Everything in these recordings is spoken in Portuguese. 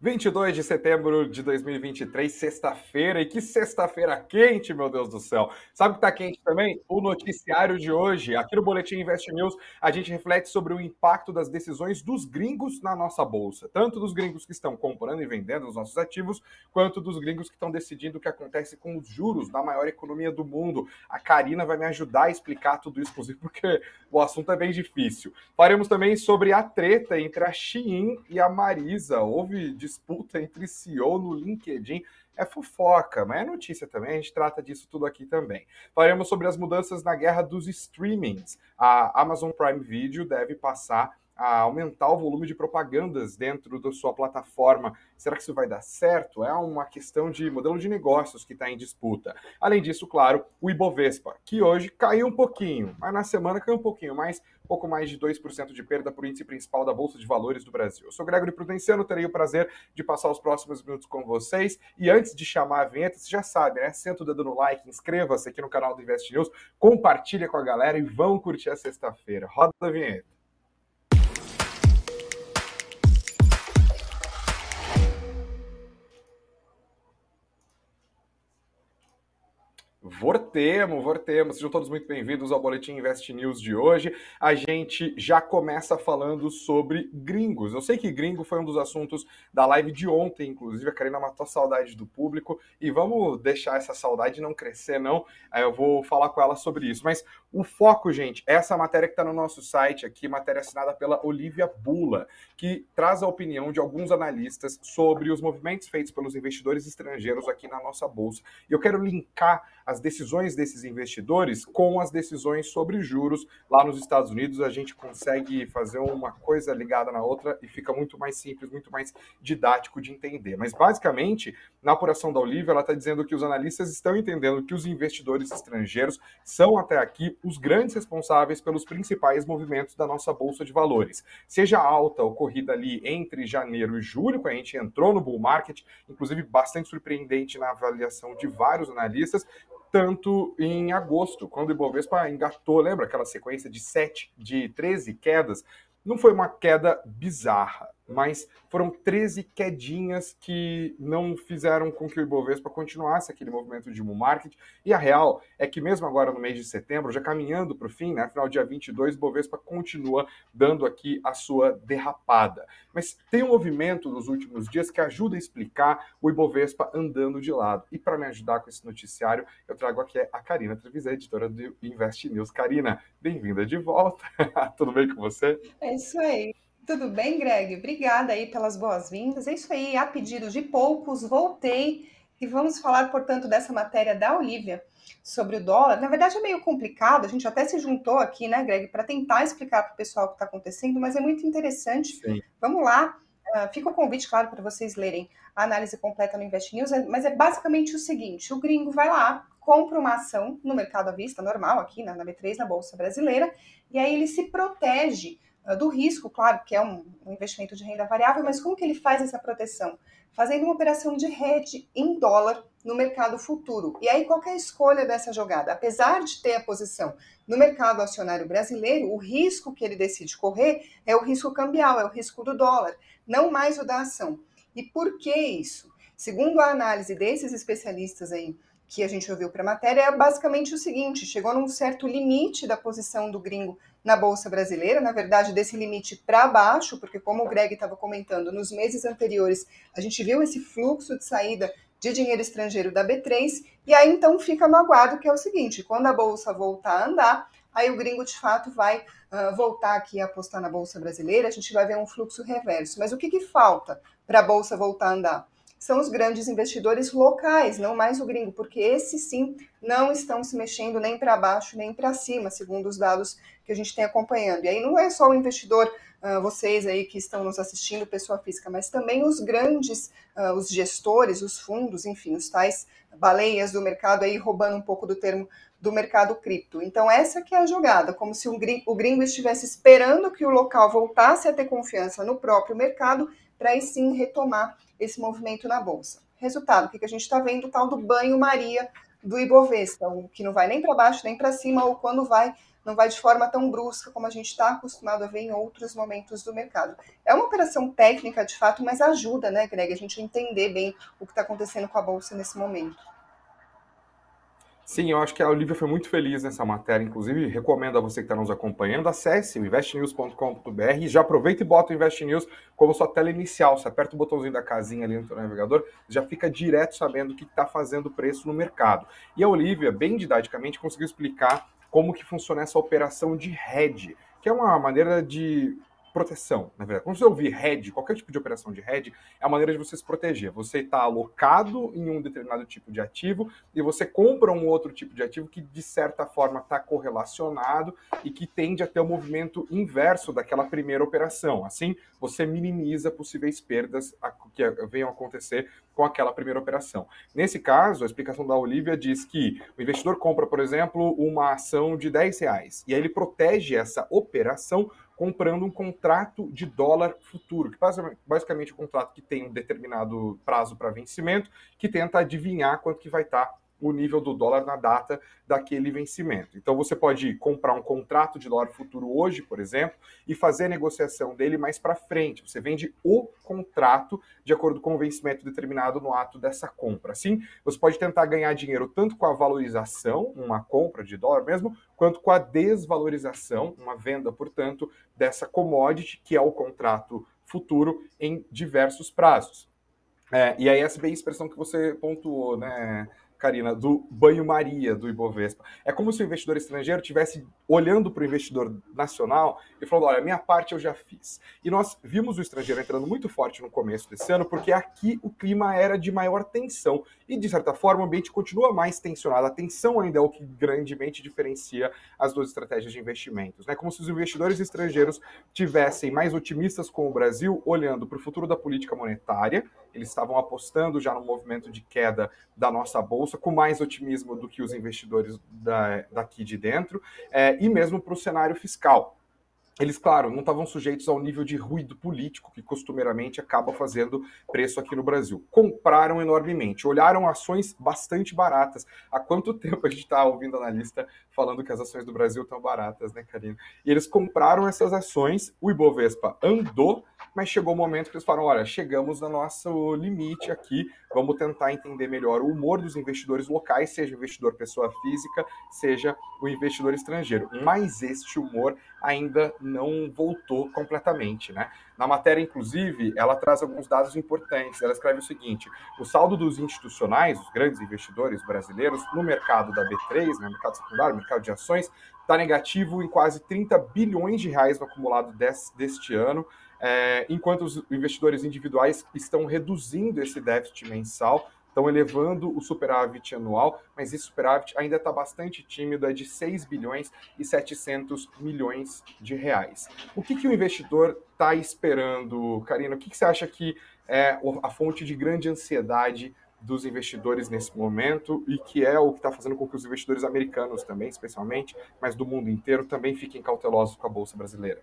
22 de setembro de 2023, sexta-feira. E que sexta-feira quente, meu Deus do céu. Sabe o que está quente também? O noticiário de hoje. Aqui no Boletim Invest News, a gente reflete sobre o impacto das decisões dos gringos na nossa bolsa. Tanto dos gringos que estão comprando e vendendo os nossos ativos, quanto dos gringos que estão decidindo o que acontece com os juros da maior economia do mundo. A Karina vai me ajudar a explicar tudo isso, inclusive, porque o assunto é bem difícil. Faremos também sobre a treta entre a Shein e a Marisa. Houve disputa entre CEO no LinkedIn. É fofoca, mas é notícia também, a gente trata disso tudo aqui também. Falaremos sobre as mudanças na guerra dos streamings. A Amazon Prime Video deve passar a aumentar o volume de propagandas dentro da sua plataforma. Será que isso vai dar certo? É uma questão de modelo de negócios que está em disputa. Além disso, claro, o Ibovespa, que hoje caiu um pouquinho, mas na semana caiu um pouquinho mais, pouco mais de 2% de perda para o índice principal da Bolsa de Valores do Brasil. Eu sou Gregory Prudenciano, terei o prazer de passar os próximos minutos com vocês. E antes de chamar a vinheta, você já sabe, né? Senta o dedo no like, inscreva-se aqui no canal do Invest News, compartilha com a galera e vão curtir a sexta-feira. Roda a vinheta. Vortemos, vortemos. Sejam todos muito bem-vindos ao Boletim Invest News de hoje. A gente já começa falando sobre gringos. Eu sei que gringo foi um dos assuntos da live de ontem, inclusive. A Karina matou a saudade do público e vamos deixar essa saudade não crescer, não. Eu vou falar com ela sobre isso. Mas o foco, gente, é essa matéria que está no nosso site aqui, matéria assinada pela Olivia Bula, que traz a opinião de alguns analistas sobre os movimentos feitos pelos investidores estrangeiros aqui na nossa bolsa. E eu quero linkar as decisões desses investidores com as decisões sobre juros lá nos Estados Unidos. A gente consegue fazer uma coisa ligada na outra e fica muito mais simples, muito mais didático de entender. Mas basicamente, na apuração da Olivia, ela está dizendo que os analistas estão entendendo que os investidores estrangeiros são até aqui os grandes responsáveis pelos principais movimentos da nossa bolsa de valores. Seja alta ocorrida ali entre janeiro e julho, quando a gente entrou no bull market, inclusive bastante surpreendente na avaliação de vários analistas, tanto em agosto, quando o Ibovespa engatou, lembra aquela sequência de 7, de 13 quedas? Não foi uma queda bizarra, mas foram 13 quedinhas que não fizeram com que o Ibovespa continuasse aquele movimento de bull market. E a real é que mesmo agora no mês de setembro, já caminhando para o fim, né, final dia 22, o Ibovespa continua dando aqui a sua derrapada. Mas tem um movimento nos últimos dias que ajuda a explicar o Ibovespa andando de lado. E para me ajudar com esse noticiário, eu trago aqui a Karina Trevisan, editora do Invest News. Karina, bem-vinda de volta. Tudo bem com você? É isso aí. Tudo bem, Greg? Obrigada aí pelas boas-vindas. É isso aí, a pedido de poucos, voltei e vamos falar, portanto, dessa matéria da Olivia sobre o dólar. Na verdade, é meio complicado, a gente até se juntou aqui, né, Greg, para tentar explicar para o pessoal o que está acontecendo, mas é muito interessante. Sim. Vamos lá. Uh, fica o convite, claro, para vocês lerem a análise completa no Invest News, mas é basicamente o seguinte: o gringo vai lá, compra uma ação no mercado à vista, normal, aqui na, na B3, na Bolsa Brasileira, e aí ele se protege do risco, claro, que é um, um, investimento de renda variável, mas como que ele faz essa proteção? Fazendo uma operação de hedge em dólar no mercado futuro. E aí, qual é a escolha dessa jogada? Apesar de ter a posição no mercado acionário brasileiro, o risco que ele decide correr é o risco cambial, é o risco do dólar, não mais o da ação. E por que isso? Segundo a análise desses especialistas aí que a gente ouviu para a matéria, é basicamente o seguinte: chegou num certo limite da posição do gringo na Bolsa Brasileira, na verdade, desse limite para baixo, porque, como o Greg estava comentando, nos meses anteriores a gente viu esse fluxo de saída de dinheiro estrangeiro da B3, e aí então fica no aguardo, que é o seguinte: quando a Bolsa voltar a andar, aí o gringo de fato vai uh, voltar aqui a apostar na Bolsa Brasileira, a gente vai ver um fluxo reverso. Mas o que, que falta para a Bolsa voltar a andar? São os grandes investidores locais, não mais o gringo, porque esses sim não estão se mexendo nem para baixo nem para cima, segundo os dados que a gente tem acompanhando. E aí não é só o investidor, uh, vocês aí que estão nos assistindo, pessoa física, mas também os grandes, uh, os gestores, os fundos, enfim, os tais baleias do mercado aí roubando um pouco do termo do mercado cripto. Então essa que é a jogada, como se um gringo, o gringo estivesse esperando que o local voltasse a ter confiança no próprio mercado para aí sim retomar esse movimento na bolsa. Resultado, o que, que a gente está vendo? O tal do banho-maria do Ibovespa, o que não vai nem para baixo nem para cima, ou quando vai, não vai de forma tão brusca como a gente está acostumado a ver em outros momentos do mercado. É uma operação técnica, de fato, mas ajuda, né, Greg, a gente entender bem o que está acontecendo com a Bolsa nesse momento. Sim, eu acho que a Olivia foi muito feliz nessa matéria. Inclusive, recomendo a você que está nos acompanhando, acesse o investnews.com.br já aproveita e bota o Invest News como sua tela inicial. Você aperta o botãozinho da casinha ali no navegador, já fica direto sabendo o que está fazendo o preço no mercado. E a Olivia, bem didaticamente, conseguiu explicar como que funciona essa operação de hedge, que é uma maneira de proteção, na verdade. Quando você ouvir hedge, qualquer tipo de operação de hedge, é a maneira de você se proteger. Você está alocado em um determinado tipo de ativo e você compra um outro tipo de ativo que, de certa forma, está correlacionado e que tende a ter o um movimento inverso daquela primeira operação. Assim, você minimiza possíveis perdas que venham a acontecer com aquela primeira operação. Nesse caso, a explicação da Olivia diz que o investidor compra, por exemplo, uma ação de 10 reais e aí ele protege essa operação comprando um contrato de dólar futuro, que basicamente é um contrato que tem um determinado prazo para vencimento, que tenta adivinhar quanto que vai estar tá o nível do dólar na data daquele vencimento. Então você pode comprar um contrato de dólar futuro hoje, por exemplo, e fazer a negociação dele mais para frente. Você vende o contrato de acordo com o vencimento determinado no ato dessa compra. Assim, você pode tentar ganhar dinheiro tanto com a valorização, uma compra de dólar mesmo, quanto com a desvalorização, uma venda, portanto, dessa commodity, que é o contrato futuro em diversos prazos. É, e aí essa bem a expressão que você pontuou, né, Karina, do banho-maria do Ibovespa. É como se o investidor estrangeiro tivesse olhando para o investidor nacional e falando: olha, minha parte eu já fiz. E nós vimos o estrangeiro entrando muito forte no começo desse ano, porque aqui o clima era de maior tensão. E, de certa forma, o ambiente continua mais tensionado. A tensão ainda é o que grandemente diferencia as duas estratégias de investimentos. Né? Como se os investidores estrangeiros tivessem mais otimistas com o Brasil, olhando para o futuro da política monetária. Eles estavam apostando já no movimento de queda da nossa bolsa, com mais otimismo do que os investidores da, daqui de dentro, é, e mesmo para o cenário fiscal eles, claro, não estavam sujeitos ao nível de ruído político que costumeiramente acaba fazendo preço aqui no Brasil. Compraram enormemente, olharam ações bastante baratas. Há quanto tempo a gente está ouvindo analista falando que as ações do Brasil estão baratas, né, Karina? E eles compraram essas ações, o Ibovespa andou, mas chegou o um momento que eles falaram: olha, chegamos no nosso limite aqui, vamos tentar entender melhor o humor dos investidores locais, seja investidor pessoa física, seja o investidor estrangeiro. Mas este humor ainda não voltou completamente, né? Na matéria, inclusive, ela traz alguns dados importantes. Ela escreve o seguinte: o saldo dos institucionais, os grandes investidores brasileiros, no mercado da B3, né, mercado secundário, mercado de ações, está negativo em quase 30 bilhões de reais no acumulado des, deste ano, é, enquanto os investidores individuais estão reduzindo esse déficit mensal estão elevando o superávit anual, mas esse superávit ainda está bastante tímido, é de 6 bilhões e 700 milhões de reais. O que, que o investidor está esperando, Karina? O que, que você acha que é a fonte de grande ansiedade dos investidores nesse momento e que é o que está fazendo com que os investidores americanos também, especialmente, mas do mundo inteiro, também fiquem cautelosos com a Bolsa Brasileira?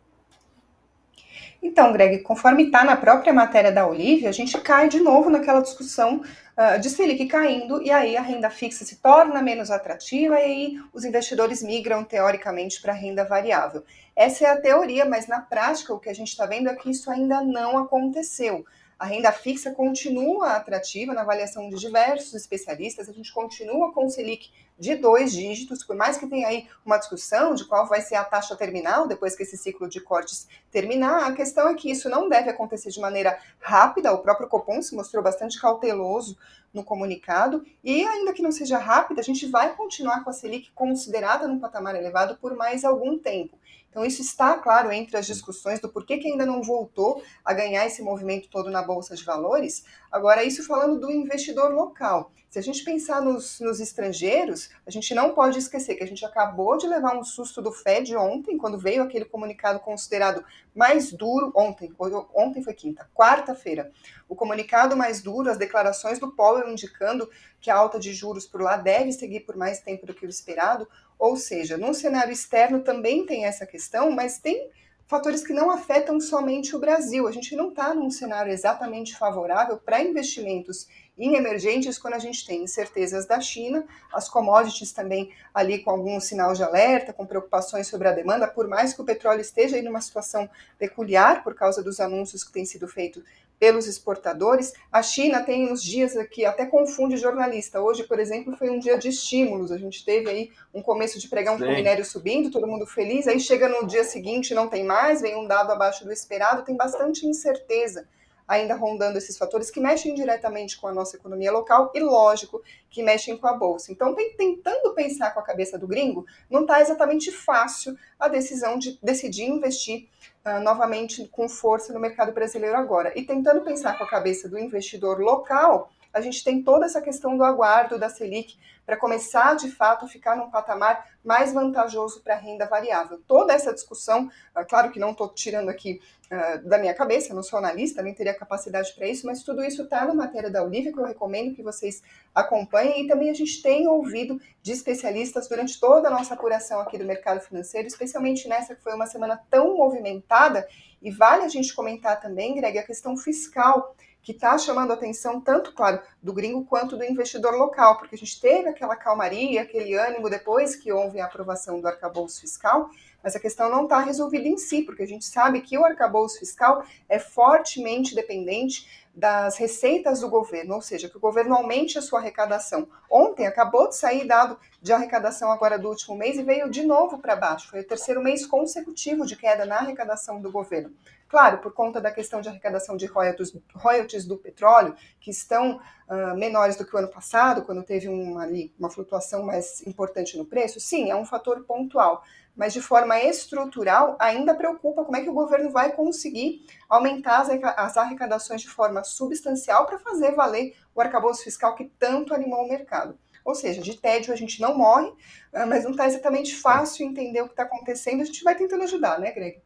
Então, Greg, conforme está na própria matéria da Olivia, a gente cai de novo naquela discussão uh, de Selic caindo e aí a renda fixa se torna menos atrativa e aí os investidores migram teoricamente para a renda variável. Essa é a teoria, mas na prática o que a gente está vendo é que isso ainda não aconteceu. A renda fixa continua atrativa na avaliação de diversos especialistas, a gente continua com o Selic de dois dígitos, por mais que tenha aí uma discussão de qual vai ser a taxa terminal depois que esse ciclo de cortes terminar, a questão é que isso não deve acontecer de maneira rápida, o próprio Copom se mostrou bastante cauteloso no comunicado, e ainda que não seja rápida, a gente vai continuar com a Selic considerada num patamar elevado por mais algum tempo. Então, isso está, claro, entre as discussões do porquê que ainda não voltou a ganhar esse movimento todo na Bolsa de Valores. Agora, isso falando do investidor local. Se a gente pensar nos, nos, estrangeiros, a gente não pode esquecer que a gente acabou de levar um susto do Fed ontem, quando veio aquele comunicado considerado mais duro, ontem, ontem foi quinta, quarta-feira, o comunicado mais duro, as declarações do Powell indicando que a alta de juros por lá deve seguir por mais tempo do que o esperado, ou seja, no cenário externo também tem essa questão, mas tem fatores que não afetam somente o Brasil. A gente não está num cenário exatamente favorável para investimentos em emergentes quando a gente tem incertezas da China, as commodities também ali com algum sinal de alerta, com preocupações sobre a demanda, por mais que o petróleo esteja em numa situação peculiar por causa dos anúncios que têm sido feitos pelos exportadores. A China tem uns dias aqui, até confunde jornalista. Hoje, por exemplo, foi um dia de estímulos. A gente teve aí um começo de pregão com o minério subindo, todo mundo feliz. Aí chega no dia seguinte, não tem mais, vem um dado abaixo do esperado, tem bastante incerteza ainda rondando esses fatores que mexem diretamente com a nossa economia local e, lógico, que mexem com a bolsa. Então, tentando pensar com a cabeça do gringo, não está exatamente fácil a decisão de decidir investir uh, novamente com força no mercado brasileiro agora. E tentando pensar com a cabeça do investidor local, a gente tem toda essa questão do aguardo da Selic para começar de fato a ficar num patamar mais vantajoso para a renda variável. Toda essa discussão, ah, claro que não estou tirando aqui uh, da minha cabeça, não sou analista, nem teria capacidade para isso, mas tudo isso está na matéria da Olivia, que eu recomendo que vocês acompanhem, e também a gente tem ouvido de especialistas durante toda a nossa apuração aqui do mercado financeiro, especialmente nessa que foi uma semana tão movimentada, e vale a gente comentar também, Greg, a questão fiscal que está chamando a atenção tanto, claro, do gringo quanto do investidor local, porque a gente teve aquela calmaria, aquele ânimo depois que houve a aprovação do arcabouço fiscal, mas a questão não está resolvida em si, porque a gente sabe que o arcabouço fiscal é fortemente dependente das receitas do governo, ou seja, que o governo aumente a sua arrecadação. Ontem acabou de sair dado de arrecadação agora do último mês e veio de novo para baixo. Foi o terceiro mês consecutivo de queda na arrecadação do governo. Claro, por conta da questão de arrecadação de royalties, royalties do petróleo, que estão uh, menores do que o ano passado, quando teve uma, ali, uma flutuação mais importante no preço, sim, é um fator pontual. Mas de forma estrutural, ainda preocupa como é que o governo vai conseguir aumentar as, arrecadações de forma substancial para fazer valer o arcabouço fiscal que tanto animou o mercado. Ou seja, de tédio a gente não morre, ah, mas não está exatamente fácil entender o que está acontecendo. A gente vai tentando ajudar, né, Greg?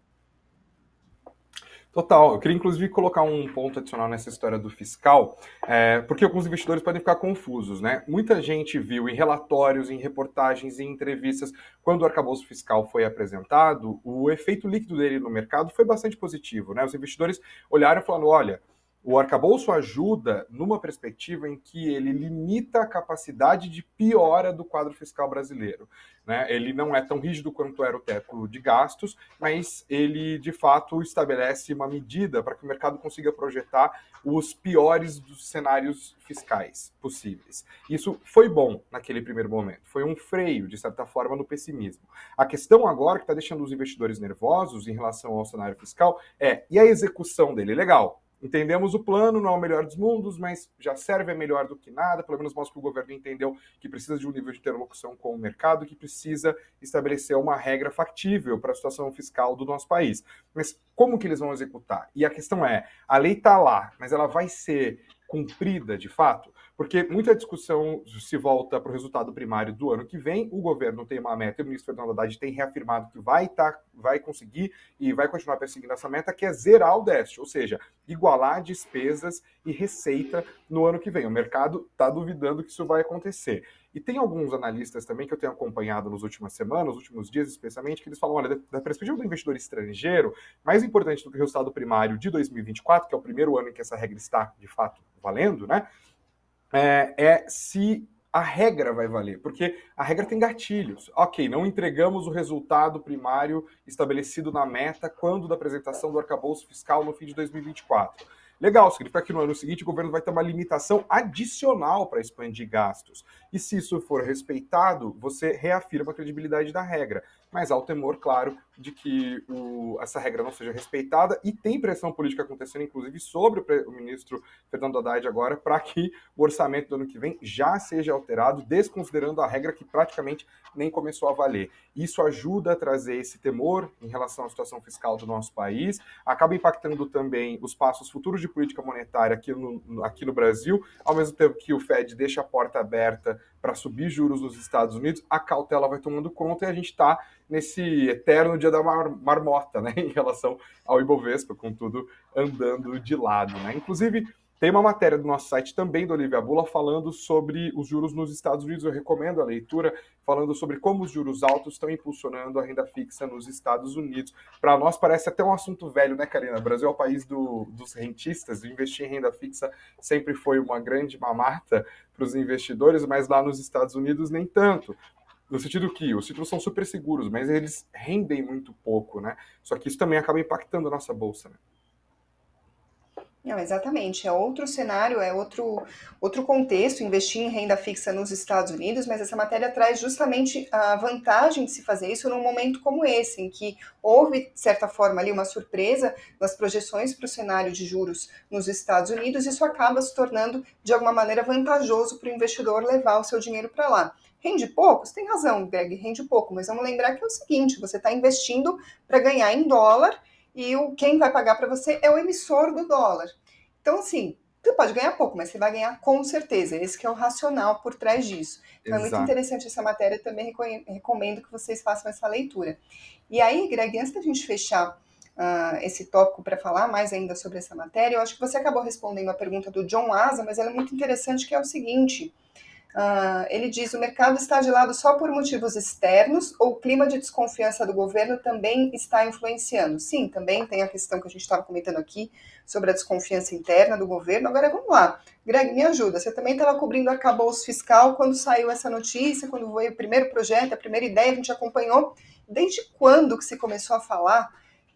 Total. Eu queria, inclusive, colocar um ponto adicional nessa história do fiscal, é, porque alguns investidores podem ficar confusos, né? Muita gente viu em relatórios, em reportagens, em entrevistas, quando o arcabouço fiscal foi apresentado, o efeito líquido dele no mercado foi bastante positivo, né? Os investidores olharam e falaram, olha, o arcabouço ajuda numa perspectiva em que ele limita a capacidade de piora do quadro fiscal brasileiro. Né? Ele não é tão rígido quanto era o teto de gastos, mas ele de fato estabelece uma medida para que o mercado consiga projetar os piores dos cenários fiscais possíveis. Isso foi bom naquele primeiro momento, foi um freio, de certa forma, no pessimismo. A questão agora que está deixando os investidores nervosos em relação ao cenário fiscal é: e a execução dele? Legal Entendemos o plano, não é o melhor dos mundos, mas já serve é melhor do que nada. Pelo menos mostra que o governo entendeu que precisa de um nível de interlocução com o mercado, que precisa estabelecer uma regra factível para a situação fiscal do nosso país. Mas como que eles vão executar? E a questão é, a lei está lá, mas ela vai ser cumprida de fato? Porque muita discussão se volta para o resultado primário do ano que vem. O governo tem uma meta, e o ministro Fernando Haddad tem reafirmado que vai, tá, vai conseguir e vai continuar perseguindo essa meta, que é zerar o déficit, ou seja, igualar despesas e receita no ano que vem. O mercado está duvidando que isso vai acontecer. E tem alguns analistas também que eu tenho acompanhado nas últimas semanas, nos últimos dias especialmente, que eles falam, olha, da perspectiva do investidor estrangeiro, mais importante do que o resultado primário de 2024, que é o primeiro ano em que essa regra está, de fato, valendo, né? É, é se a regra vai valer, porque a regra tem gatilhos. Ok, não entregamos o resultado primário estabelecido na meta quando da apresentação do arcabouço fiscal no fim de 2024. Legal, significa que no ano seguinte o governo vai ter uma limitação adicional para expandir gastos. E se isso for respeitado, você reafirma a credibilidade da regra. Mas há o temor, claro, de que o, essa regra não seja respeitada e tem pressão política acontecendo, inclusive, sobre o, o ministro Fernando Haddad agora, para que o orçamento do ano que vem já seja alterado, desconsiderando a regra que praticamente nem começou a valer. Isso ajuda a trazer esse temor em relação à situação fiscal do nosso país, acaba impactando também os passos futuros de política monetária aqui no, aqui no Brasil, ao mesmo tempo que o Fed deixa a porta aberta para subir juros nos Estados Unidos, a cautela vai tomando conta e a gente está nesse eterno dia da mar marmota, né, em relação ao Ibovespa, com tudo andando de lado, né. Inclusive, Tem uma matéria do nosso site também do Olivia Bula falando sobre os juros nos Estados Unidos. Eu recomendo a leitura, falando sobre como os juros altos estão impulsionando a renda fixa nos Estados Unidos. Para nós parece até um assunto velho, né, Karina? O Brasil é o país do, dos rentistas, investir em renda fixa sempre foi uma grande mamata para os investidores, mas lá nos Estados Unidos nem tanto. No sentido que os títulos são super seguros, mas eles rendem muito pouco, né? Só que isso também acaba impactando a nossa bolsa, né? Não, exatamente. É outro cenário, é outro, outro contexto investir em renda fixa nos Estados Unidos, mas essa matéria traz justamente a vantagem de se fazer isso num momento como esse, em que houve, de certa forma, ali uma surpresa nas projeções para o cenário de juros nos Estados Unidos, isso acaba se tornando, de alguma maneira, vantajoso para o investidor levar o seu dinheiro para lá. Rende pouco? Você tem razão, Greg, rende pouco, mas vamos lembrar que é o seguinte: você está investindo para ganhar em dólar e o, quem vai pagar para você é o emissor do dólar. Então, assim, você pode ganhar pouco, mas você vai ganhar com certeza. Esse é o racional por trás disso. Então, Exato. é muito interessante essa matéria, também recomendo que vocês façam essa leitura. E aí, Greg, antes da gente fechar uh, esse tópico para falar mais ainda sobre essa matéria, eu acho que você acabou respondendo a pergunta do John Asa, mas ela é muito interessante, que é o seguinte... Uh, ele diz: o mercado está de lado só por motivos externos ou o clima de desconfiança do governo também está influenciando? Sim, também tem a questão que a gente estava comentando aqui sobre a desconfiança interna do governo. Agora vamos lá, Greg, me ajuda. Você também estava cobrindo arcabouço fiscal quando saiu essa notícia, quando veio o primeiro projeto, a primeira ideia, a gente acompanhou. Desde quando que se começou a falar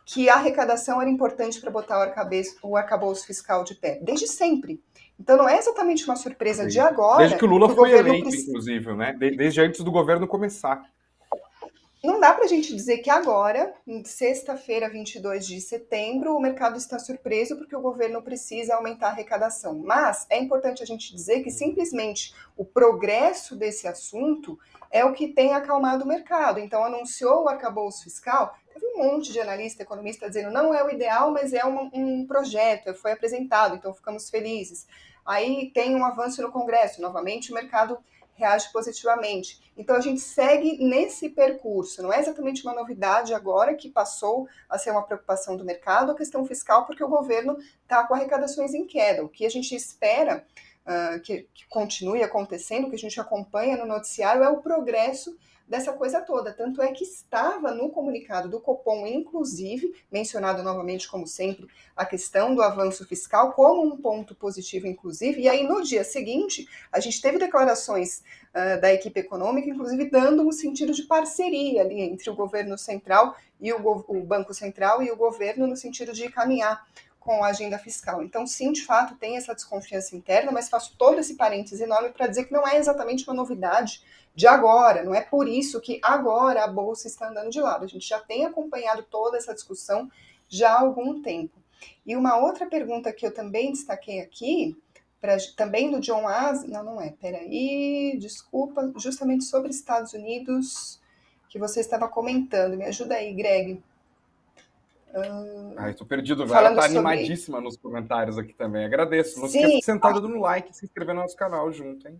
que a arrecadação era importante para botar o arcabouço, o arcabouço fiscal de pé? Desde sempre. Então não é exatamente uma surpresa Sim. de agora. Desde que o Lula que foi eleito, precisa... inclusive, né? Desde antes do governo começar. Não dá para a gente dizer que agora, sexta-feira, 22 de setembro, o mercado está surpreso porque o governo precisa aumentar a arrecadação. Mas é importante a gente dizer que simplesmente o progresso desse assunto é o que tem acalmado o mercado. Então, anunciou o arcabouço fiscal, teve um monte de analista, economista dizendo não é o ideal, mas é um, um projeto, foi apresentado, então ficamos felizes. Aí tem um avanço no Congresso, novamente o mercado reage positivamente. Então a gente segue nesse percurso. Não é exatamente uma novidade agora que passou a ser uma preocupação do mercado a questão fiscal, porque o governo está com arrecadações em queda. O que a gente espera uh, que, que continue acontecendo, que a gente acompanha no noticiário, é o progresso dessa coisa toda. Tanto é que estava no comunicado do Copom, inclusive, mencionado novamente, como sempre, a questão do avanço fiscal como um ponto positivo, inclusive. E aí, no dia seguinte, a gente teve declarações uh, da equipe econômica, inclusive dando um sentido de parceria ali entre o governo central e o, o Banco Central e o governo, no sentido de caminhar com a agenda fiscal. Então, sim, de fato, tem essa desconfiança interna, mas faço todo esse parênteses enorme para dizer que não é exatamente uma novidade de agora, não é por isso que agora a bolsa está andando de lado. A gente já tem acompanhado toda essa discussão já há algum tempo. E uma outra pergunta que eu também destaquei aqui, pra, também do John As, não, não é, peraí, desculpa, justamente sobre Estados Unidos, que você estava comentando. Me ajuda aí, Greg. Uh, Ai, tô perdido, Ela tá sobre... animadíssima nos comentários aqui também. Agradeço. Não Sim. esqueça de sentar no like e se inscrever no nosso canal junto, hein?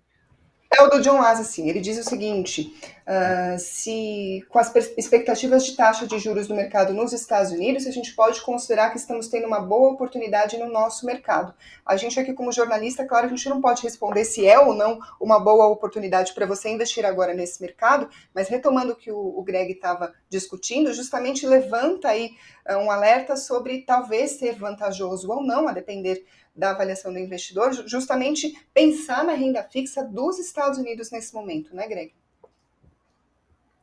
É o do John Haas, assim, ele diz o seguinte, uh, se com as expectativas de taxa de juros do mercado nos Estados Unidos, a gente pode considerar que estamos tendo uma boa oportunidade no nosso mercado. A gente aqui como jornalista, claro, a gente não pode responder se é ou não uma boa oportunidade para você investir agora nesse mercado, mas retomando o que o, o Greg estava discutindo, justamente levanta aí uh, um alerta sobre talvez ser vantajoso ou não, a depender da avaliação do investidor, justamente pensar na renda fixa dos Estados Unidos nesse momento, né, Greg?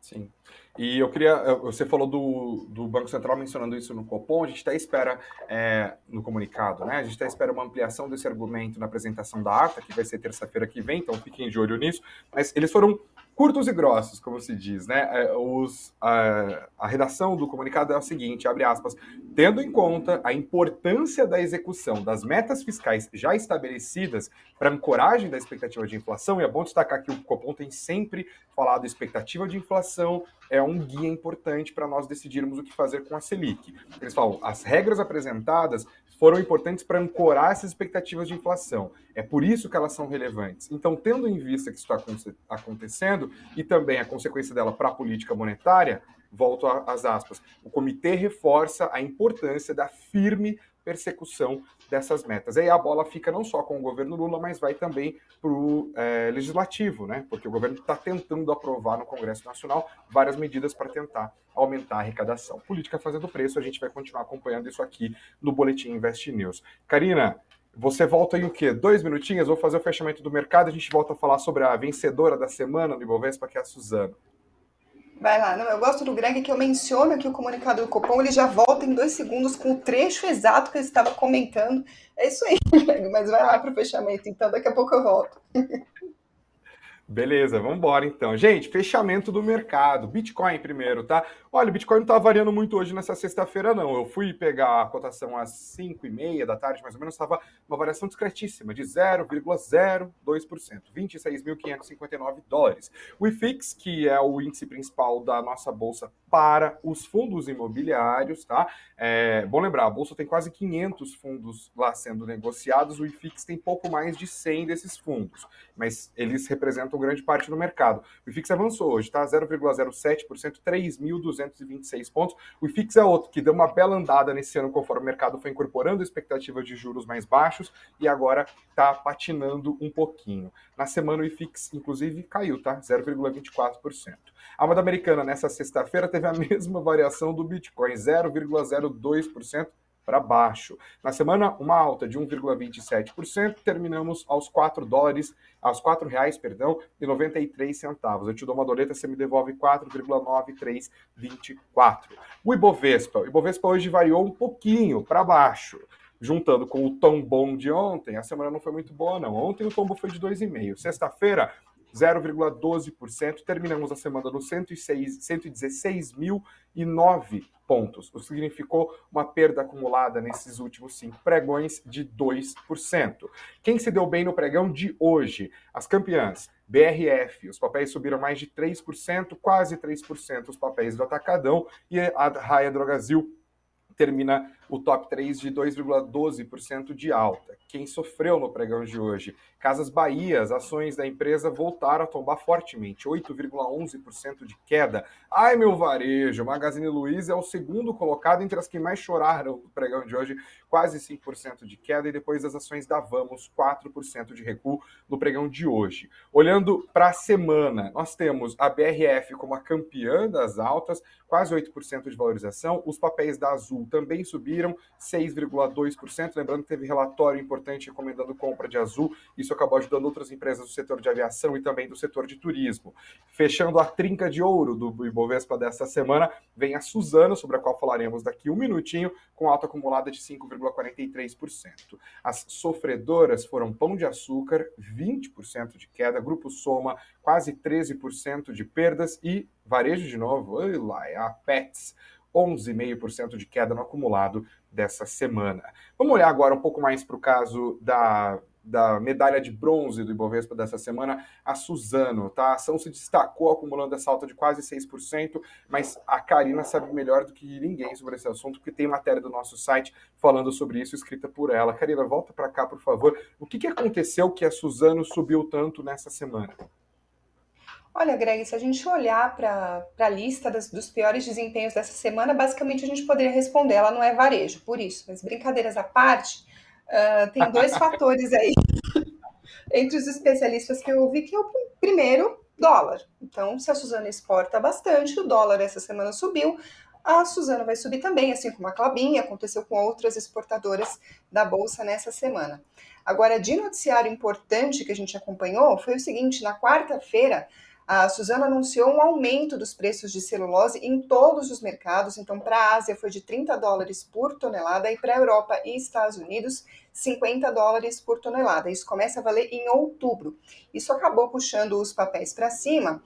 Sim. E eu queria, você falou do, do Banco Central mencionando isso no Copom, a gente até espera é, no comunicado, né? A gente até espera uma ampliação desse argumento na apresentação da ata, que vai ser terça-feira que vem, então fiquem de olho nisso. Mas eles foram curtos e grossos, como se diz, né? É, os, a, a, redação do comunicado é o seguinte, abre aspas, tendo em conta a importância da execução das metas fiscais já estabelecidas para ancoragem da expectativa de inflação, e é bom destacar que o Copom tem sempre falado expectativa de inflação é um guia importante para nós decidirmos o que fazer com a Selic. Eles falam, as regras apresentadas foram importantes para ancorar essas expectativas de inflação. É por isso que elas são relevantes. Então, tendo em vista que isso está acontecendo e também a consequência dela para a política monetária, volto às aspas, o comitê reforça a importância da firme persecução dessas metas. Aí a bola fica não só com o governo Lula, mas vai também para o é, legislativo, né? Porque o governo está tentando aprovar no Congresso Nacional várias medidas para tentar aumentar a arrecadação. Política fazendo preço, a gente vai continuar acompanhando isso aqui no Boletim Invest News. Karina, você volta em o quê? Dois minutinhos? Vou fazer o fechamento do mercado. A gente volta a falar sobre a vencedora da semana no Ibovespa, que é a Suzano. Vai lá. Não, eu gosto do Greg que eu menciono aqui o comunicado do Copom, ele já volta em dois segundos com o trecho exato que ele estava comentando. É isso aí, Greg, mas vai lá para o fechamento, então daqui a pouco eu volto. Beleza, vamos embora então. Gente, fechamento do mercado. Bitcoin primeiro, tá? Olha, o Bitcoin não tá variando muito hoje nessa sexta-feira, não. Eu fui pegar a cotação às 5 e meia da tarde, mais ou menos, estava uma variação discretíssima, de 0,02%, 26.559 dólares. O IFIX, que é o índice principal da nossa bolsa para os fundos imobiliários, tá? É, bom lembrar, a bolsa tem quase 500 fundos lá sendo negociados, o IFIX tem pouco mais de 100 desses fundos, mas eles representam grande parte do mercado. O IFIX avançou hoje, tá? 0,07%, 3.226 pontos. O IFIX é outro que deu uma bela andada nesse ano conforme o mercado foi incorporando expectativas de juros mais baixos e agora está patinando um pouquinho. Na semana o IFIX, inclusive, caiu, tá? 0,24%. A moeda americana nessa sexta-feira teve a mesma variação do Bitcoin, 0,02% para baixo. Na semana, uma alta de 1,27%, terminamos aos 4 dólares, aos 4 reais, perdão, e 93 centavos. Eu te dou uma doleta, você me devolve 4,9324. O Ibovespa, o Ibovespa hoje variou um pouquinho para baixo. Juntando com o tombom de ontem, a semana não foi muito boa, não. Ontem o tombo foi de 2,5. Sexta-feira, 0,12%. Terminamos a semana no 116.009 pontos, o que significou uma perda acumulada nesses últimos cinco pregões de 2%. Quem se deu bem no pregão de hoje? As campeãs. BRF, os papéis subiram mais de 3%, quase 3% os papéis do Atacadão, e a Raia Drogazil termina o top 3 de 2,12% de alta. Quem sofreu no pregão de hoje? Casas Bahia, as ações da empresa voltaram a tombar fortemente, 8,11% de queda. Ai, meu varejo, Magazine Luiza é o segundo colocado entre as que mais choraram no pregão de hoje, quase 5% de queda, e depois as ações da Vamos, 4% de recuo no pregão de hoje. Olhando para a semana, nós temos a BRF como a campeã das altas, quase 8% de valorização, os papéis da Azul também subiram 6,2%. Lembrando que teve relatório importante recomendando compra de Azul, isso acabou ajudando outras empresas do setor de aviação e também do setor de turismo. Fechando a trinca de ouro do Ibovespa desta semana, vem a Suzano, sobre a qual falaremos daqui um minutinho, com alta acumulada de 5,43%. As sofredoras foram Pão de Açúcar, 20% de queda, Grupo Soma, quase 13% de perdas e Varejo de novo, é a Pets, 11,5% de queda no acumulado dessa semana. Vamos olhar agora um pouco mais para o caso da, da medalha de bronze do Ibovespa dessa semana, a Suzano. Tá? A ação se destacou acumulando essa alta de quase 6%, mas a Karina sabe melhor do que ninguém sobre esse assunto, porque tem matéria do nosso site falando sobre isso, escrita por ela. Karina, volta para cá, por favor. O que, que aconteceu que a Suzano subiu tanto nessa semana? Olha, Greg, se a gente olhar para a lista das, dos piores desempenhos dessa semana, basicamente a gente poderia responder, ela não é varejo, por isso. Mas brincadeiras à parte, uh, tem dois fatores aí entre os especialistas que eu vi, que é o primeiro, dólar. Então, se a Suzana exporta bastante, o dólar essa semana subiu, a Suzana vai subir também, assim como a Clabin, aconteceu com outras exportadoras da Bolsa nessa semana. Agora, de noticiário importante que a gente acompanhou foi o seguinte: na quarta-feira, a Suzano anunciou um aumento dos preços de celulose em todos os mercados. Então, para a Ásia foi de 30 dólares por tonelada e para a Europa e Estados Unidos 50 dólares por tonelada. Isso começa a valer em outubro. Isso acabou puxando os papéis para cima.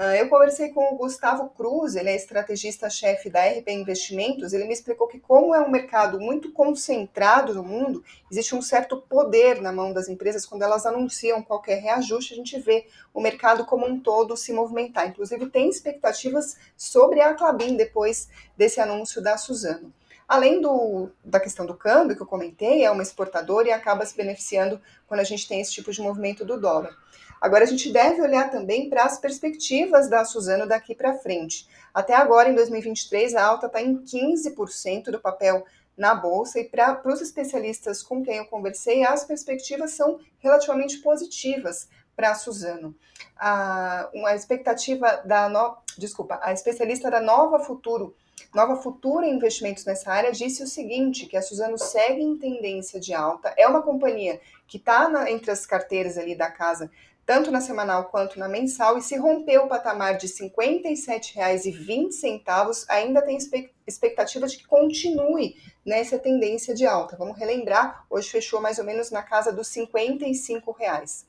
Ah, eu conversei com o Gustavo Cruz, ele é estrategista-chefe da RP Investimentos. Ele me explicou que, como é um mercado muito concentrado no mundo, existe um certo poder na mão das empresas quando elas anunciam qualquer reajuste. A gente vê o mercado como um todo se movimentar. Inclusive, tem expectativas sobre a Clabin depois desse anúncio da Suzano. Além do, da questão do câmbio que eu comentei, é uma exportadora e acaba se beneficiando quando a gente tem esse tipo de movimento do dólar. Agora, a gente deve olhar também para as perspectivas da Suzano daqui para frente. Até agora, em 2023, a alta está em 15% do papel na bolsa e para os especialistas com quem eu conversei, as perspectivas são relativamente positivas para a Suzano. A, uma expectativa da no, desculpa, a especialista da Nova Futuro, Nova Futura Investimentos nessa área disse o seguinte, que a Suzano segue em tendência de alta, é uma companhia que está entre as carteiras ali da casa, tanto na semanal quanto na mensal, e se romper o patamar de R$ 57,20, ainda tem expectativa de que continue nessa tendência de alta. Vamos relembrar, hoje fechou mais ou menos na casa dos 55 reais.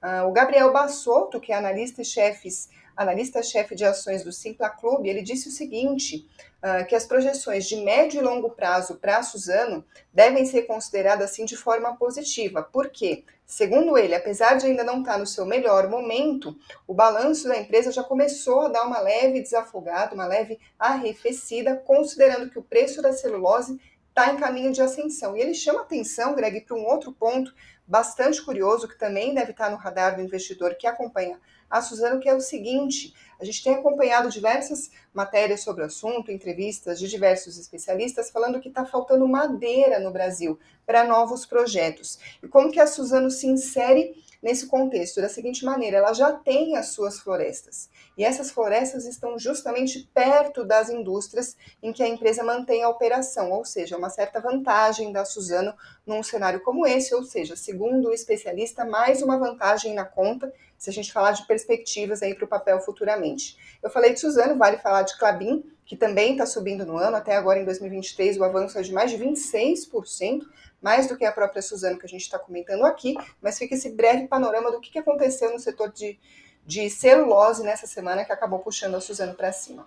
Uh, o Gabriel Bassotto, que é analista chefes analista-chefe de ações do Simpla Clube, ele disse o seguinte, uh, que as projeções de médio e longo prazo para Suzano devem ser consideradas assim de forma positiva. Por quê? Segundo ele, apesar de ainda não estar no seu melhor momento, o balanço da empresa já começou a dar uma leve desafogada, uma leve arrefecida, considerando que o preço da celulose está em caminho de ascensão. E ele chama atenção, Greg, para um outro ponto bastante curioso, que também deve estar no radar do investidor que acompanha a Suzano, que é o seguinte: a gente tem acompanhado diversas matérias sobre o assunto, entrevistas de diversos especialistas falando que está faltando madeira no Brasil para novos projetos. E como que a Suzano se insere nesse contexto da seguinte maneira: ela já tem as suas florestas. E essas florestas estão justamente perto das indústrias em que a empresa mantém a operação, ou seja, uma certa vantagem da Suzano num cenário como esse, ou seja, segundo o especialista, mais uma vantagem na conta se a gente falar de perspectivas aí para o papel futuramente. Eu falei de Suzano, vale falar de Clabin, que também está subindo no ano, até agora em 2023 o avanço é de mais de 26%, mais do que a própria Suzano que a gente está comentando aqui, mas fica esse breve panorama do que, que aconteceu no setor de, de celulose nessa semana que acabou puxando a Suzano para cima.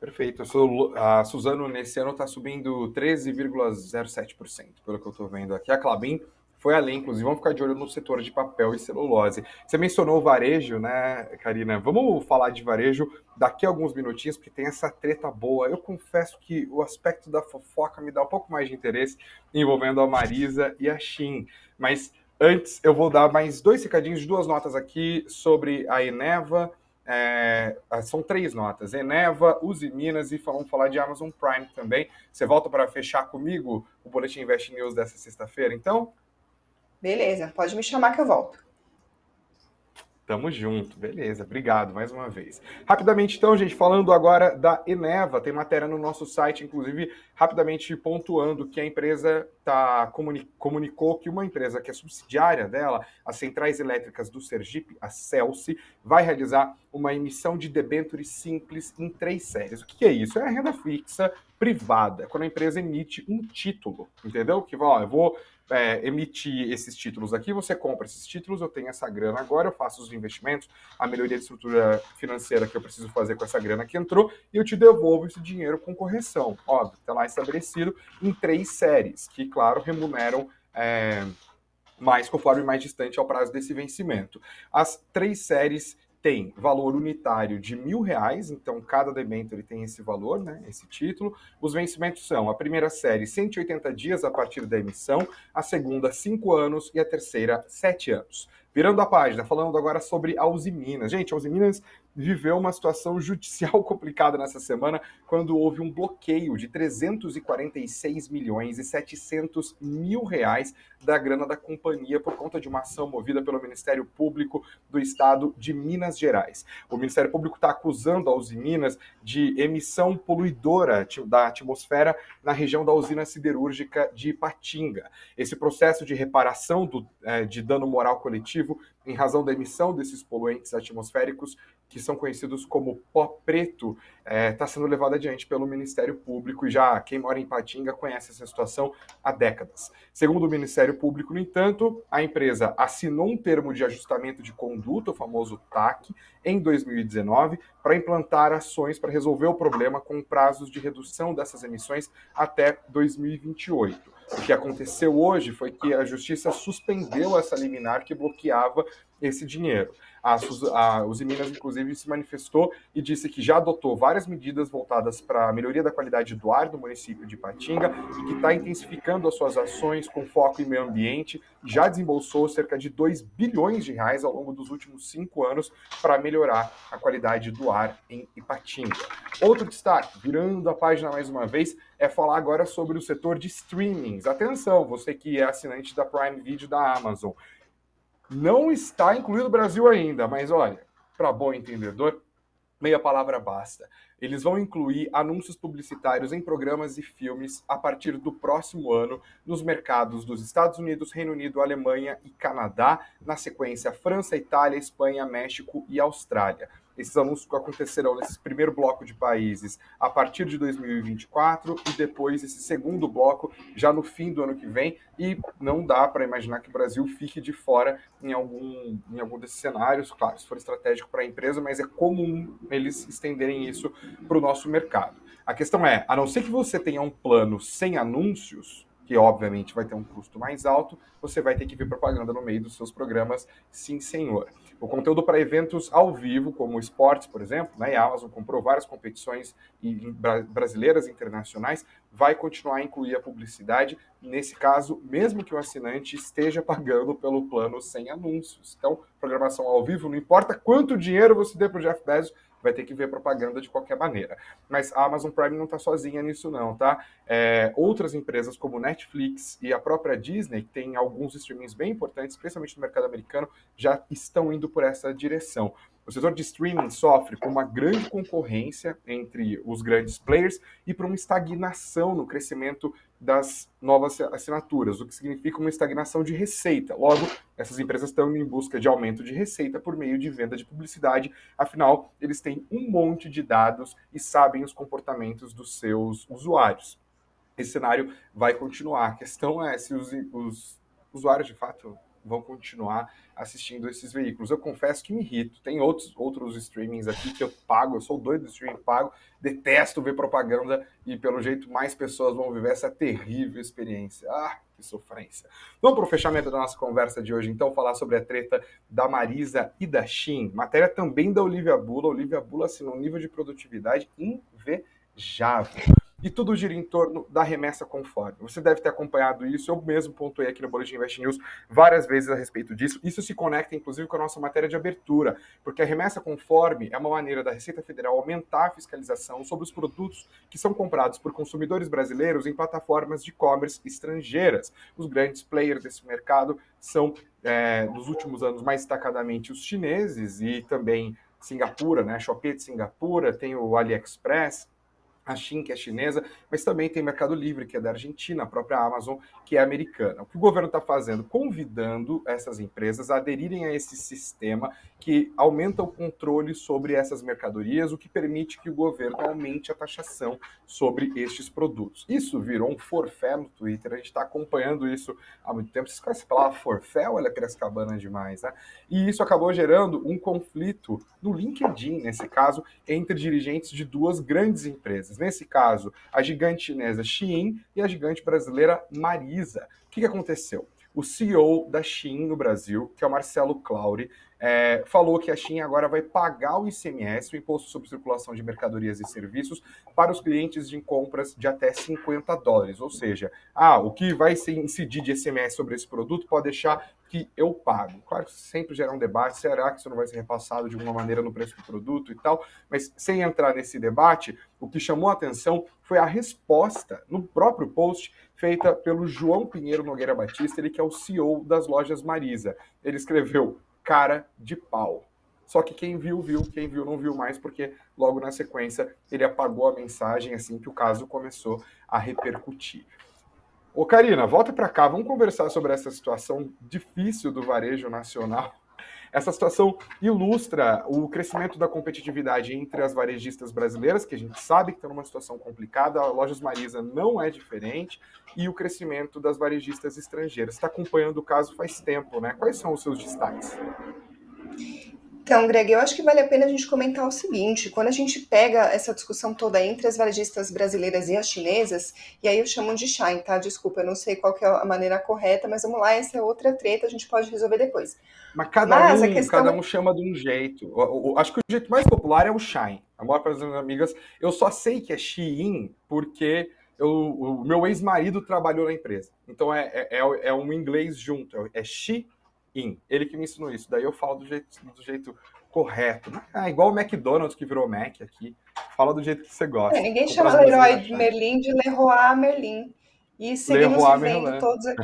Perfeito. A Suzano nesse ano está subindo 13,07%, pelo que eu estou vendo aqui. A Clabin foi além, inclusive, vamos ficar de olho no setor de papel e celulose. Você mencionou o varejo, né, Karina? Vamos falar de varejo daqui a alguns minutinhos, porque tem essa treta boa. Eu confesso que o aspecto da fofoca me dá um pouco mais de interesse envolvendo a Marisa e a Shin. Mas antes, eu vou dar mais dois recadinhos, duas notas aqui sobre a Eneva. É, são três notas: Eneva, Use Minas e vamos falar de Amazon Prime também. Você volta para fechar comigo o Boletim Invest News dessa sexta-feira, então? Beleza, pode me chamar que eu volto. Tamo junto, beleza, obrigado mais uma vez. Rapidamente, então, gente, falando agora da Eneva, tem matéria no nosso site, inclusive, rapidamente pontuando que a empresa tá, comuni comunicou que uma empresa que é subsidiária dela, as Centrais Elétricas do Sergipe, a Celsi, vai realizar uma emissão de debêntures simples em três séries. O que é isso? É a renda fixa privada, quando a empresa emite um título, entendeu? Que ó, eu vou é, emitir esses títulos aqui, você compra esses títulos, eu tenho essa grana agora, eu faço os investimentos, a melhoria de estrutura financeira que eu preciso fazer com essa grana que entrou, e eu te devolvo esse dinheiro com correção. Óbvio, está lá estabelecido em três séries, que, claro, remuneram. É, mais conforme mais distante ao prazo desse vencimento. As três séries tem valor unitário de mil reais, então cada debênture tem esse valor, né, esse título. Os vencimentos são a primeira série 180 dias a partir da emissão, a segunda 5 anos e a terceira 7 anos. Virando a página, falando agora sobre a Uzi Minas. Gente, a Uzi Minas viveu uma situação judicial complicada nessa semana, quando houve um bloqueio de 346 milhões e 700 mil reais da grana da companhia por conta de uma ação movida pelo Ministério Público do Estado de Minas Gerais. O Ministério Público está acusando a Uzi Minas de emissão poluidora da atmosfera na região da usina siderúrgica de Ipatinga. Esse processo de reparação do, é, de dano moral coletivo em razão da emissão desses poluentes atmosféricos que são conhecidos como pó preto, está é, tá sendo levado adiante pelo Ministério Público e já quem mora em Patinga conhece essa situação há décadas. Segundo o Ministério Público, no entanto, a empresa assinou um termo de ajustamento de conduta, o famoso TAC, em 2019, para implantar ações para resolver o problema com prazos de redução dessas emissões até 2028. O que aconteceu hoje foi que a Justiça suspendeu essa liminar que bloqueava esse dinheiro. A, a Uzi Minas, inclusive, se manifestou e disse que já adotou várias medidas voltadas para a melhoria da qualidade do ar do município de Patinga e que está intensificando as suas ações com foco em meio ambiente. Já desembolsou cerca de 2 bilhões de reais ao longo dos últimos cinco anos para melhorar a qualidade do ar em Ipatinga. Outro destaque, virando a página mais uma vez, é falar agora sobre o setor de streamings. Atenção, você que é assinante da Prime Video da Amazon. Não está incluído o Brasil ainda, mas olha, para bom entendedor, meia palavra basta. Eles vão incluir anúncios publicitários em programas e filmes a partir do próximo ano nos mercados dos Estados Unidos, Reino Unido, Alemanha e Canadá, na sequência França, Itália, Espanha, México e Austrália. Esses anúncios acontecerão nesse primeiro bloco de países a partir de 2024 e depois esse segundo bloco já no fim do ano que vem. E não dá para imaginar que o Brasil fique de fora em algum, em algum desses cenários. Claro, se for estratégico para a empresa, mas é comum eles estenderem isso para o nosso mercado. A questão é, a não ser que você tenha um plano sem anúncios, que obviamente vai ter um custo mais alto, você vai ter que ver propaganda no meio dos seus programas, sim senhor. O conteúdo para eventos ao vivo, como esportes, por exemplo, né, a Amazon comprou várias competições brasileiras e internacionais, vai continuar a incluir a publicidade, nesse caso, mesmo que o assinante esteja pagando pelo plano sem anúncios. Então, programação ao vivo, não importa quanto dinheiro você dê para o Jeff Bezos, vai ter que ver propaganda de qualquer maneira. Mas a Amazon Prime não está sozinha nisso, não, tá? É, outras empresas como Netflix e a própria Disney, que tem alguns streamings bem importantes, especialmente no mercado americano, já estão indo por essa direção. O setor de streaming sofre com uma grande concorrência entre os grandes players e por uma estagnação no crescimento das novas assinaturas, o que significa uma estagnação de receita. Logo, essas empresas estão em busca de aumento de receita por meio de venda de publicidade, afinal, eles têm um monte de dados e sabem os comportamentos dos seus usuários. Esse cenário vai continuar. A questão é se os, os usuários de fato vão continuar assistindo esses veículos. Eu confesso que me irrito. Tem outros, outros streamings aqui que eu pago, eu sou doido do streaming pago, detesto ver propaganda e pelo jeito mais pessoas vão viver essa terrível experiência. Ah, que sofrência. Vamos para o fechamento da nossa conversa de hoje, então, falar sobre a treta da Marisa e da Shin. Matéria também da Olivia Bula. Olivia Bula assinou um nível de produtividade invejável e tudo gira em torno da remessa conforme. Você deve ter acompanhado isso, eu mesmo pontuei aqui no Boletim Invest News várias vezes a respeito disso. Isso se conecta, inclusive, com a nossa matéria de abertura, porque a remessa conforme é uma maneira da Receita Federal aumentar a fiscalização sobre os produtos que são comprados por consumidores brasileiros em plataformas de e-commerce estrangeiras. Os grandes players desse mercado são, é, nos últimos anos, mais destacadamente os chineses e também Singapura, né? Shopee de Singapura, tem o AliExpress, a Shein, que é chinesa, mas também tem Mercado Livre, que é da Argentina, a própria Amazon, que é americana. O que o governo está fazendo? Convidando essas empresas a aderirem a esse sistema que aumenta o controle sobre essas mercadorias, o que permite que o governo aumente a taxação sobre estes produtos. Isso virou um forfé no Twitter, a gente está acompanhando isso há muito tempo. Vocês conhecem a palavra forfé ou ela é Piracicabana demais, né? E isso acabou gerando um conflito no LinkedIn, nesse caso, entre dirigentes de duas grandes empresas nesse caso, a gigante chinesa Shein e a gigante brasileira Marisa. O que, que aconteceu? O CEO da Shein no Brasil, que é o Marcelo Clauri, é, falou que a Shein agora vai pagar o ICMS, o Imposto sobre Circulação de Mercadorias e Serviços, para os clientes de compras de até 50 dólares. Ou seja, ah, o que vai se incidir de ICMS sobre esse produto pode deixar que eu pago. Claro que sempre gera um debate, será que isso não vai ser repassado de alguma maneira no preço do produto e tal, mas sem entrar nesse debate, o que chamou a atenção foi a resposta no próprio post feita pelo João Pinheiro Nogueira Batista, ele que é o CEO das lojas Marisa. Ele escreveu cara de pau. Só que quem viu, viu, quem viu, não viu mais, porque logo na sequência ele apagou a mensagem assim que o caso começou a repercutir. Ô, Karina, volta para cá, vamos conversar sobre essa situação difícil do varejo nacional. Essa situação ilustra o crescimento da competitividade entre as varejistas brasileiras, que a gente sabe que estão numa situação complicada, a Lojas Marisa não é diferente, e o crescimento das varejistas estrangeiras. Está acompanhando o caso faz tempo, né? Quais são os seus destaques? Então, Greg, eu acho que vale a pena a gente comentar o seguinte: quando a gente pega essa discussão toda entre as varejistas brasileiras e as chinesas, e aí eu chamo de Shine, tá? Desculpa, eu não sei qual é a maneira correta, mas vamos lá, essa é outra treta, a gente pode resolver depois. Mas cada, mas um, questão... cada um chama de um jeito. Eu, eu, acho que o jeito mais popular é o Shine. A maior parte das minhas amigas, eu só sei que é Shein porque eu, o meu ex-marido trabalhou na empresa. Então é, é, é, é um inglês junto, é Shein in. Ele que me ensinou isso. Daí eu falo do jeito, do jeito correto. Ah, igual o McDonald's que virou Mac aqui. Fala do jeito que você gosta. É, ninguém chama Leroy Merlin de Leroy Merlin. E seguimos Leroy vivendo Merlin. todos aqui.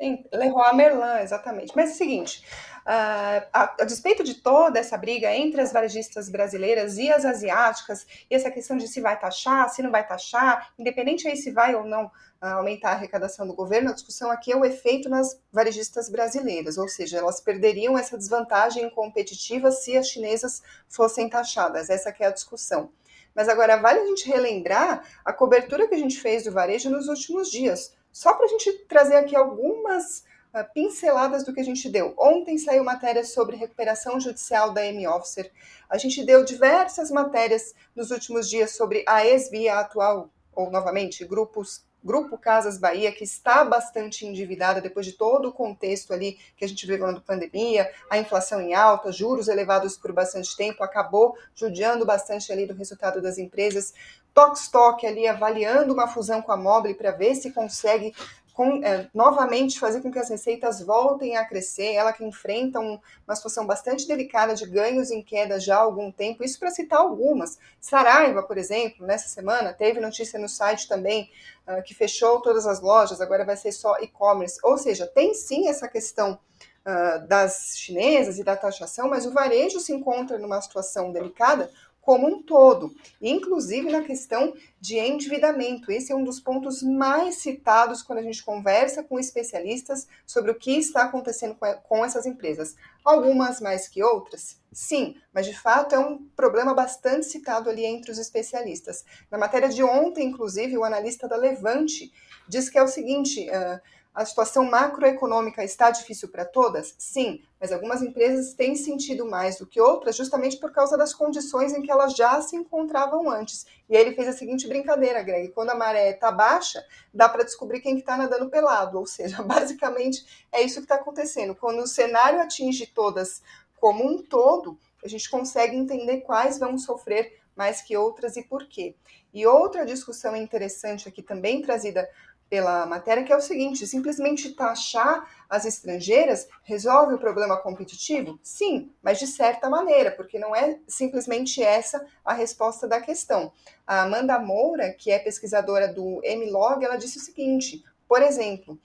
Leroy Merlin, exatamente. Mas é o seguinte, uh, a, a, despeito de toda essa briga entre as varejistas brasileiras e as asiáticas, e essa questão de se vai taxar, se não vai taxar, independente aí se vai ou não aumentar a arrecadação do governo, a discussão aqui é o efeito nas varejistas brasileiras, ou seja, elas perderiam essa desvantagem competitiva se as chinesas fossem taxadas. Essa é a discussão. Mas agora vale a gente relembrar a cobertura que a gente fez do varejo nos últimos dias, só para a gente trazer aqui algumas uh, pinceladas do que a gente deu. Ontem saiu matéria sobre recuperação judicial da M-Officer. A gente deu diversas matérias nos últimos dias sobre a ex-via atual, ou novamente, grupos Grupo Casas Bahia, que está bastante endividada depois de todo o contexto ali que a gente viveu na pandemia, a inflação em alta, juros elevados por bastante tempo, acabou judiando bastante ali do resultado das empresas. Tokstok ali avaliando uma fusão com a Mobile para ver se consegue com, é, novamente fazer com que as receitas voltem a crescer, ela que enfrenta um, uma situação bastante delicada de ganhos em queda já há algum tempo, isso para citar algumas. Saraiva, por exemplo, nessa semana teve notícia no site também uh, que fechou todas as lojas, agora vai ser só e-commerce, ou seja, tem sim essa questão uh, das chinesas e da taxação, mas o varejo se encontra numa situação delicada como um todo, inclusive na questão de endividamento. Esse é um dos pontos mais citados quando a gente conversa com especialistas sobre o que está acontecendo com essas empresas. Algumas mais que outras? Sim, mas de fato é um problema bastante citado ali entre os especialistas. Na matéria de ontem, inclusive, o analista da Levante diz que é o seguinte. Uh, a situação macroeconômica está difícil para todas? Sim, mas algumas empresas têm sentido mais do que outras justamente por causa das condições em que elas já se encontravam antes. E aí ele fez a seguinte brincadeira, Greg: quando a maré está baixa, dá para descobrir quem está tá nadando pelado. Ou seja, basicamente é isso que está acontecendo. Quando o cenário atinge todas como um todo, a gente consegue entender quais vão sofrer mais que outras e por quê. E outra discussão interessante aqui também trazida pela matéria, que é o seguinte: simplesmente taxar as estrangeiras resolve o problema competitivo? Sim, mas de certa maneira, porque não é simplesmente essa a resposta da questão. A Amanda Moura, que é pesquisadora do MLog, ela disse o seguinte: por exemplo,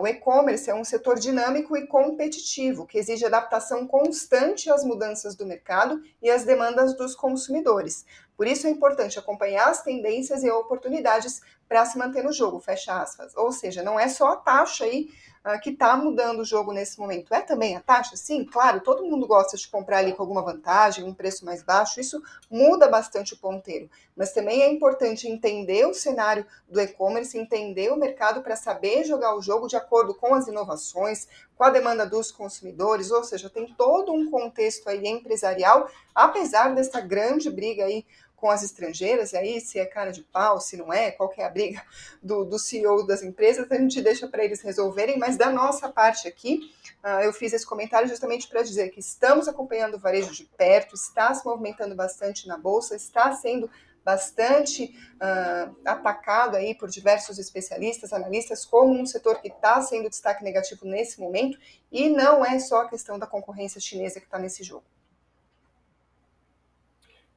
o e-commerce é um setor dinâmico e competitivo, que exige adaptação constante às mudanças do mercado e às demandas dos consumidores. Por isso é importante acompanhar as tendências e oportunidades para se manter no jogo, fecha aspas. Ou seja, não é só a taxa aí uh, que está mudando o jogo nesse momento. É também a taxa? Sim, claro, todo mundo gosta de comprar ali com alguma vantagem, um preço mais baixo, isso muda bastante o ponteiro. Mas também é importante entender o cenário do e-commerce, entender o mercado para saber jogar o jogo de acordo com as inovações, com a demanda dos consumidores, ou seja, tem todo um contexto aí empresarial, apesar dessa grande briga aí com as estrangeiras, e aí se é cara de pau, se não é, qual é a briga do, do CEO das empresas, a gente deixa para eles resolverem, mas da nossa parte aqui, uh, eu fiz esse comentário justamente para dizer que estamos acompanhando o varejo de perto, está se movimentando bastante na Bolsa, está sendo bastante uh, atacado aí por diversos especialistas, analistas, como um setor que está sendo destaque negativo nesse momento, e não é só a questão da concorrência chinesa que está nesse jogo.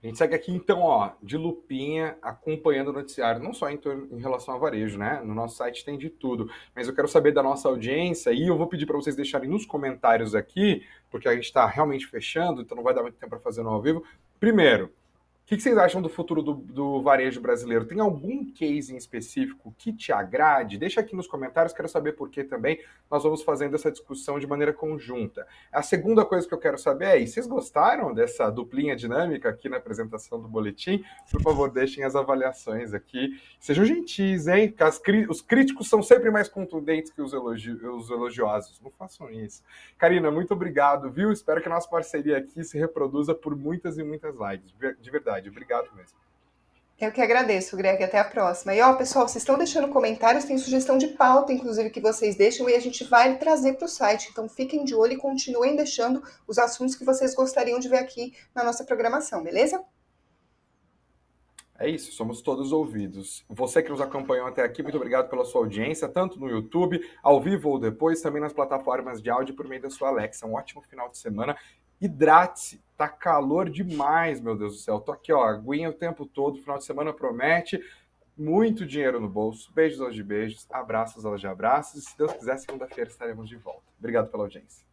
A gente segue aqui, então, ó, de lupinha, acompanhando o noticiário, não só em, em, relação a varejo, né? No nosso site tem de tudo. Mas eu quero saber da nossa audiência e eu vou pedir para vocês deixarem nos comentários aqui, porque a gente está realmente fechando, então não vai dar muito tempo para fazer no ao vivo. Primeiro, que, que vocês acham do futuro do, do, varejo brasileiro? Tem algum case em específico que te agrade? Deixa aqui nos comentários, quero saber por que também. Nós vamos fazendo essa discussão de maneira conjunta. A segunda coisa que eu quero saber é: vocês gostaram dessa duplinha dinâmica aqui na apresentação do boletim? Por favor, deixem as avaliações aqui. Sejam gentis, hein? Os críticos são sempre mais contundentes que os, os elogiosos. Não façam isso. Karina, muito obrigado, viu? Espero que a nossa parceria aqui se reproduza por muitas e muitas lives. De verdade oportunidade. Obrigado mesmo. Eu que agradeço, Greg. Até a próxima. E ó, pessoal, vocês estão deixando comentários, tem sugestão de pauta, inclusive, que vocês deixam e a gente vai trazer para o site. Então fiquem de olho e continuem deixando os assuntos que vocês gostariam de ver aqui na nossa programação, beleza? É isso, somos todos ouvidos. Você que nos acompanhou até aqui, muito obrigado pela sua audiência, tanto no YouTube, ao vivo ou depois, também nas plataformas de áudio por meio da sua Alexa. Um ótimo final de semana. Hidrate-se, tá calor demais, meu Deus do céu. Tô aqui, ó, aguinha o tempo todo, final de semana promete. Muito dinheiro no bolso. Beijos aos de beijos, abraços aos de abraços. E se Deus quiser, segunda-feira estaremos de volta. Obrigado pela audiência.